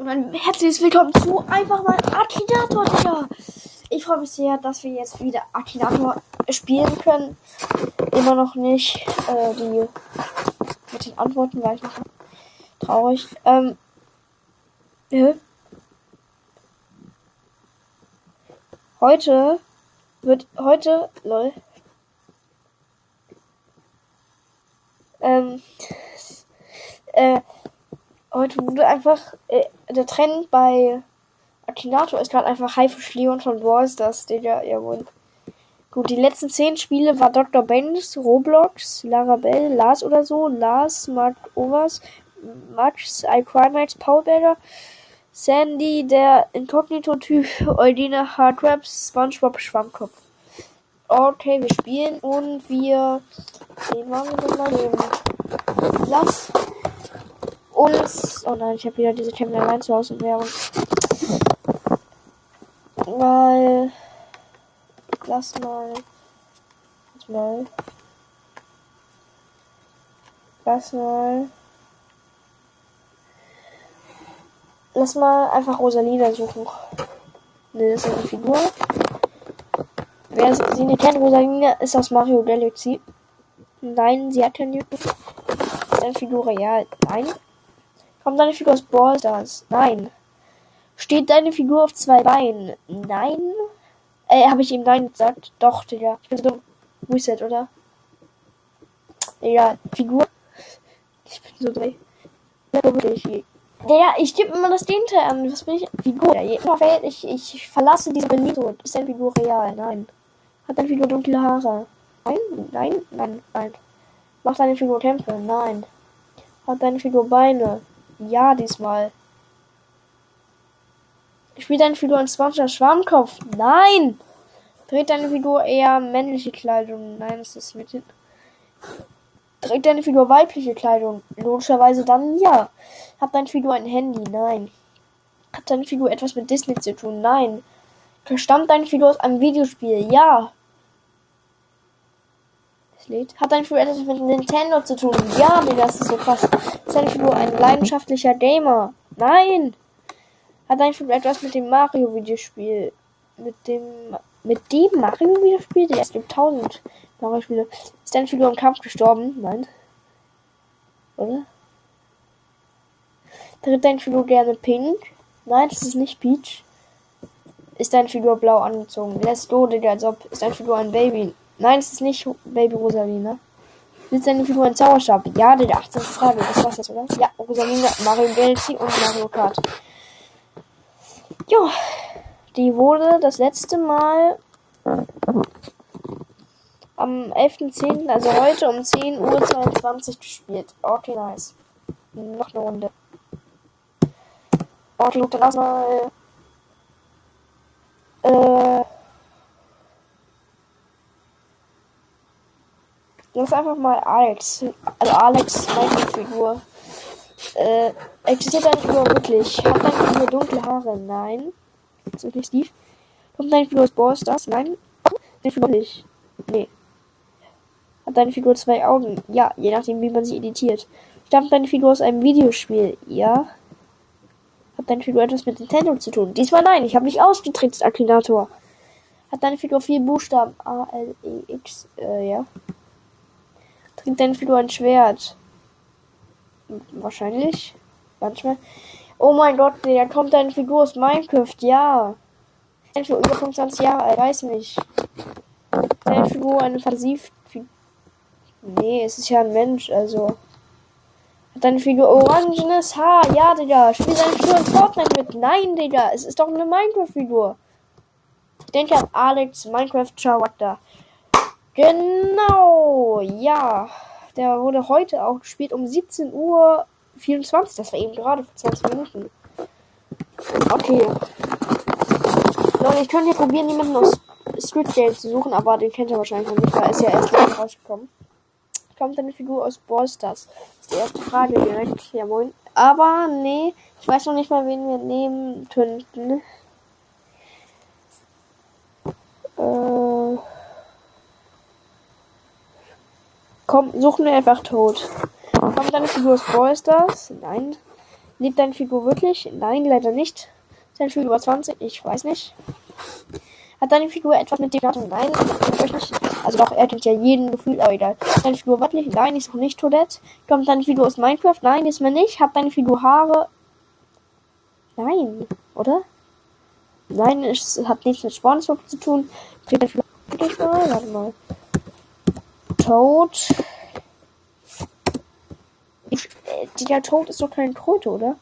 Und ein herzliches Willkommen zu einfach mal Akinator, Digga. Ich freue mich sehr, dass wir jetzt wieder Akinator spielen können. Immer noch nicht äh, die mit den Antworten, weil ich noch traurig. Ähm, ja. Heute wird heute, lol. Ähm, äh, heute wurde einfach äh, der Trend bei Akinator ist gerade einfach Haifisch Leon von Wars, das Digga, jawohl. Gut, die letzten zehn Spiele war Dr. Benz, Roblox, Larabelle, Lars oder so, Lars, Mark Overs, Max, iCrimex, Paul Berger, Sandy, der Inkognito-Typ, Eudine, Hardraps, Spongebob, Schwammkopf. Okay, wir spielen und wir. Den machen wir mal den. Lass uns. Oh nein, ich habe wieder diese Champion allein zu Hause Währung. Mal. Lass mal. Lass mal. Lass mal. Lass mal einfach Rosalina suchen. Ne, das ist eine Figur. Wer sie nicht kennt, Rosalina ist aus Mario Galaxy. Nein, sie hat kein YouTube. Eine Figur real? Nein. Kommt deine Figur aus Ballstars? Nein. Steht deine Figur auf zwei Beinen? Nein. Äh, habe ich ihm Nein gesagt? Doch, Digga. Ich bin so dumm. Reset, oder? Egal. Figur. Ich bin so dreh. Ja, ich gebe immer das Gegenteil an. Was bin ich? Figur. Ja, ich, ich verlasse diese Benito. Ist deine Figur real? Nein. Hat deine Figur dunkle Haare? Nein, nein, nein, nein. Macht deine Figur Kämpfe? Nein. Hat deine Figur Beine? Ja, diesmal. Spielt deine Figur ein Sponsor Schwammkopf? Nein! Trägt deine Figur eher männliche Kleidung? Nein, das ist mit hin. Trägt deine Figur weibliche Kleidung? Logischerweise dann ja. Hat deine Figur ein Handy? Nein. Hat deine Figur etwas mit Disney zu tun? Nein. Stammt deine Figur aus einem Videospiel? Ja. Lädt. Hat deine Figur etwas mit Nintendo zu tun? Ja, Digga, das ist so krass. Ist deine Figur ein leidenschaftlicher Gamer? Nein. Hat deine Figur etwas mit dem Mario-Videospiel? Mit dem. Mit dem Mario-Videospiel? Es gibt tausend Mario-Spiele. Ist deine Figur im Kampf gestorben? Nein. Oder? Tritt deine Figur gerne pink? Nein, das ist nicht Peach. Ist deine Figur blau angezogen? Let's go, Digga, als ob. Ist deine Figur ein Baby? Nein, es ist nicht Baby Rosalina. Ist deine Figur ein Zauberstab? Ja, Digga, 18. Frage. Das war's jetzt, oder? Ja, Rosalina, Mario Galaxy und Mario Kart. Jo, die wurde das letzte Mal am 11.10., also heute um 10.22 Uhr gespielt. Okay, nice. Noch eine Runde. Okay, dann erstmal. Äh. Das ist einfach mal Alex. Also Alex, meine Figur. Äh, existiert deine Figur wirklich? Hat deine Figur dunkle Haare? Nein. Ist wirklich Steve? Kommt deine Figur aus Ball Stars? Nein. Deine Figur nicht. Nee. Hat deine Figur zwei Augen? Ja, je nachdem, wie man sie editiert. Stammt deine Figur aus einem Videospiel? Ja. Hat deine Figur etwas mit Nintendo zu tun? Diesmal nein, ich habe mich ausgetrickst, Akinator. Hat deine Figur vier Buchstaben? A, L, E, X, äh, ja. Trinkt deine Figur ein Schwert? Wahrscheinlich. Manchmal. Oh mein Gott, da kommt deine Figur aus Minecraft, ja. Deine Figur über 25 Jahre alt, weiß nicht. Deine Figur eine Fantasie. Nee, es ist ja ein Mensch, also. Hat deine Figur orangenes Haar? Ja, Digga. Spielt deine Figur in Fortnite mit? Nein, Digga. Es ist doch eine Minecraft-Figur. Ich denke an Alex Minecraft Charakter. Genau, ja. Der wurde heute auch gespielt um 17 Uhr 24. Das war eben gerade vor 20 Minuten. Okay. Leute, ich könnte hier probieren, jemanden aus Street Games zu suchen, aber den kennt ihr wahrscheinlich noch nicht, weil er ist ja erst gerade rausgekommen. Kommt eine Figur aus Ballstars? Ist die erste Frage direkt. Ja, moin. Aber nee, ich weiß noch nicht mal, wen wir nehmen könnten. Äh. Komm, suchen wir einfach tot. Kommt deine Figur aus Ballstars? Nein. Lebt deine Figur wirklich? Nein, leider nicht. Ist deine Figur über 20? Ich weiß nicht. Hat deine Figur etwas mit dem Datum? Nein, ich nicht. Also doch, er kennt ja jeden Gefühl, aber egal. Ist deine Figur weiblich? Nein, ist noch nicht Toilette. Kommt deine Figur aus Minecraft? Nein, ist mir nicht. Hat deine Figur Haare? Nein, oder? Nein, es hat nichts mit Spawnswap zu tun. Dreht deine Figur? Warte mal. Tod. Ich, äh, der Tod ist doch kein Kröte, oder?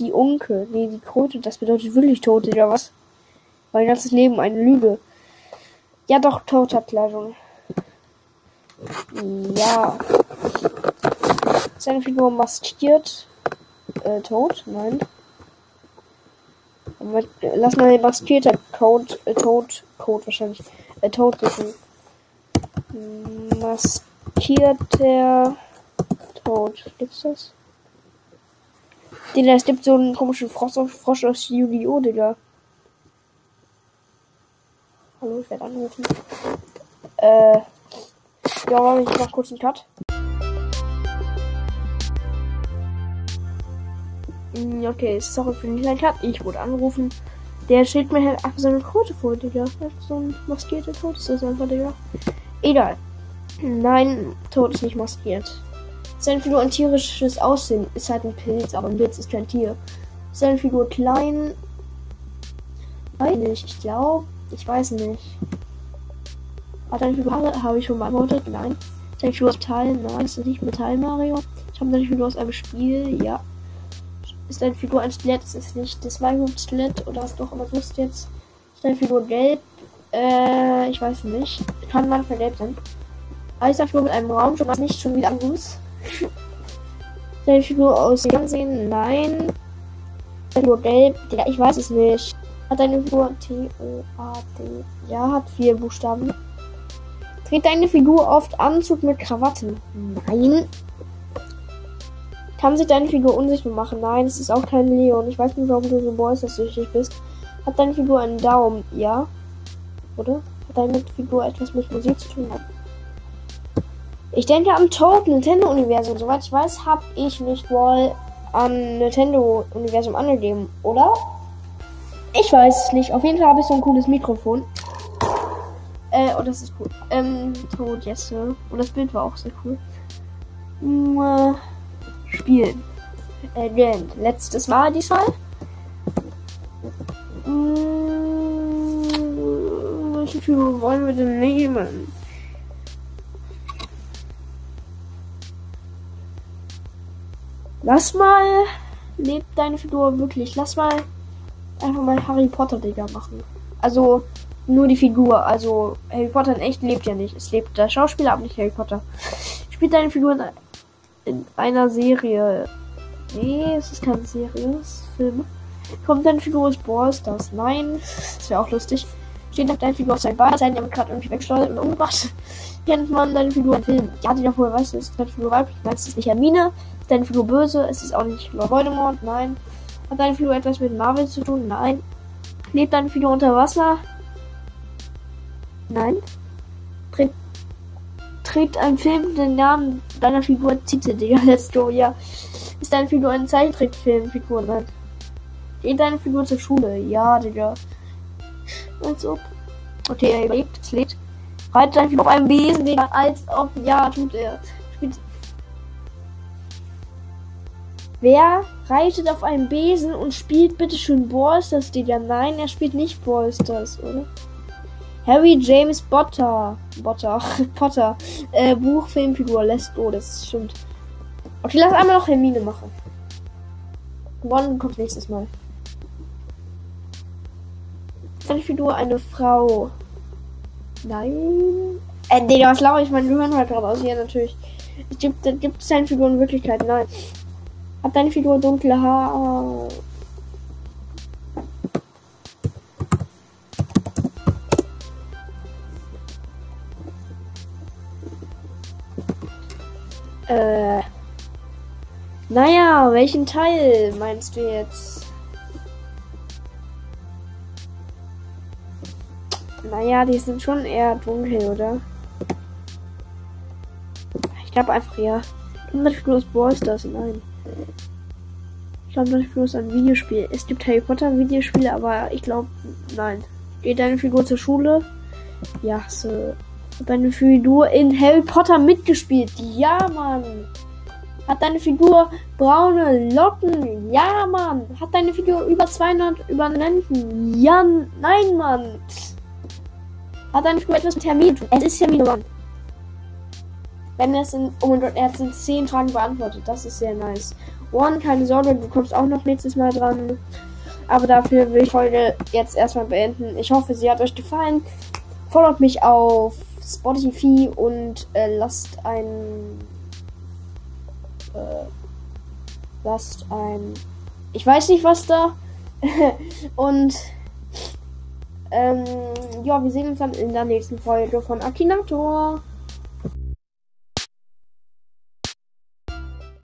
Die Unke. Nee, die Kröte, das bedeutet wirklich Tod, oder was? Mein ganzes Leben eine Lüge. Ja, doch, Tod hat Kleidung. Ja. Seine Figur maskiert. Äh, tot? Nein. Lass mal den maskierter Code, äh, Tod, Code wahrscheinlich, äh, Tod suchen. Maskierter Tod. Gibt's das? Digga, es gibt so einen komischen Frosch, Frosch aus Yu-Gi-Oh, Digga. Hallo, ich werde anrufen. Äh, ja, ich mach kurz einen Cut. Hm, okay, sorry für den kleinen Cut. Ich wurde angerufen. Der schickt mir halt einfach seine Quote vor, Digga. So ein maskierter Tod ist das einfach, Digga. Egal. Nein, Tod ist nicht maskiert. Seine Figur ein tierisches Aussehen ist halt ein Pilz, aber ein Pilz ist kein Tier. Seine Figur klein. Weiß nicht, ich glaube, ich weiß nicht. Hat deine Figur Haare? Habe ich schon beantwortet? Nein. Deine Figur aus Metall? Nein, ist nicht Metall, Mario? Ich habe deine Figur aus einem Spiel? Ja. Ist deine Figur ein Skelett? Ist es nicht das Minecraft-Skelett? Oder was doch immer du jetzt? Ist deine Figur gelb? Äh, ich weiß nicht. Kann man deine Figur mit einem Raum schon was nicht schon wieder am Fuß? deine Figur aus Fernsehen? Nein. Figur gelb? Ja, ich weiß es nicht. Hat deine Figur T-O-A-D? Ja, hat vier Buchstaben. Trägt deine Figur oft Anzug mit Krawatten? Nein. Kann sich deine Figur unsichtbar machen? Nein, es ist auch kein Leon. Ich weiß nicht, warum du so süchtig bist. Hat deine Figur einen Daumen? Ja. Oder? Hat deine Figur etwas mit Musik zu tun? Ich denke am Toad Nintendo-Universum. Soweit ich weiß, habe ich mich wohl am Nintendo-Universum angegeben, oder? Ich weiß es nicht. Auf jeden Fall habe ich so ein cooles Mikrofon. Äh, und das ist cool. Ähm, Tod jetzt. Und das Bild war auch sehr cool. Äh, spielen. Äh, letztes Mal diesmal. Hm, welche Figur wollen wir denn nehmen? Lass mal. Lebt deine Figur wirklich? Lass mal einfach mal Harry Potter, Digga, machen. Also nur die Figur. Also Harry Potter in echt lebt ja nicht. Es lebt der Schauspieler, aber nicht Harry Potter. Spielt deine Figur in einer Serie. Nee, es ist keine Serie, es ist Film. Kommt deine Figur aus Brawl Stars? Nein. Das wäre auch lustig. Steht nach deine Figur auf seinem Bein, sein, der wird gerade irgendwie wegsteuert und umgebracht. Kennt man deine Figur im Film? Ja, die davor weißt du, ist deine Figur weiblich? Nein, es ist nicht Hermine. Ist deine Figur böse? Es ist auch nicht Lord Voldemort? Nein. Hat deine Figur etwas mit Marvel zu tun? Nein. Lebt deine Figur unter Wasser? Nein. Trägt, trägt ein Film den Namen deiner Figur Tite, Digga, let's go, ja. Ist deine Figur eine Zeichentrickfilmfigur? Nein. Geht deine Figur zur Schule? Ja, Digga. Als ob. Okay, er überlebt, es lebt. Reitet Figur auf einem Besen, Digga, als ob. Ja, tut er. Spielt. Wer reitet auf einem Besen und spielt bitte schön Ballstars, Digga. Nein, er spielt nicht Ballstars, oder? Harry James Potter. Potter. Potter. Äh, Buch, Filmfigur. Let's go. Das stimmt. Okay, lass einmal noch Hermine machen. One kommt nächstes Mal. Figur, eine Frau. Nein. Äh, Digga, was laufe ich? Mein Gehirn halt gerade aus. Ja, natürlich. Gibt es deine Figur in Wirklichkeit? Nein. Hat deine Figur dunkle Haare? Äh. Naja, welchen Teil meinst du jetzt? Naja, die sind schon eher dunkel, oder? Ich glaube einfach ja. Immer Schluss Ballstars, nein. Ich glaube, Figur ist ein Videospiel. Es gibt Harry Potter Videospiele, aber ich glaube, nein. Geht deine Figur zur Schule? Ja, so. Hat deine Figur in Harry Potter mitgespielt? Ja, Mann. Hat deine Figur braune Locken? Ja, Mann. Hat deine Figur über 200 Überlenden? Ja, nein, Mann. Hat deine Figur etwas mit Termin tun? Es ist Hermine, Mann. Wenn es in, oh mein Gott, er hat in 10 Fragen beantwortet. Das ist sehr nice. One, keine Sorge, du kommst auch noch nächstes Mal dran. Aber dafür will ich Folge jetzt erstmal beenden. Ich hoffe, sie hat euch gefallen. Folgt mich auf Spotify und äh, lasst ein. Äh, lasst ein. Ich weiß nicht, was da. und. Ähm, ja, wir sehen uns dann in der nächsten Folge von Akinator.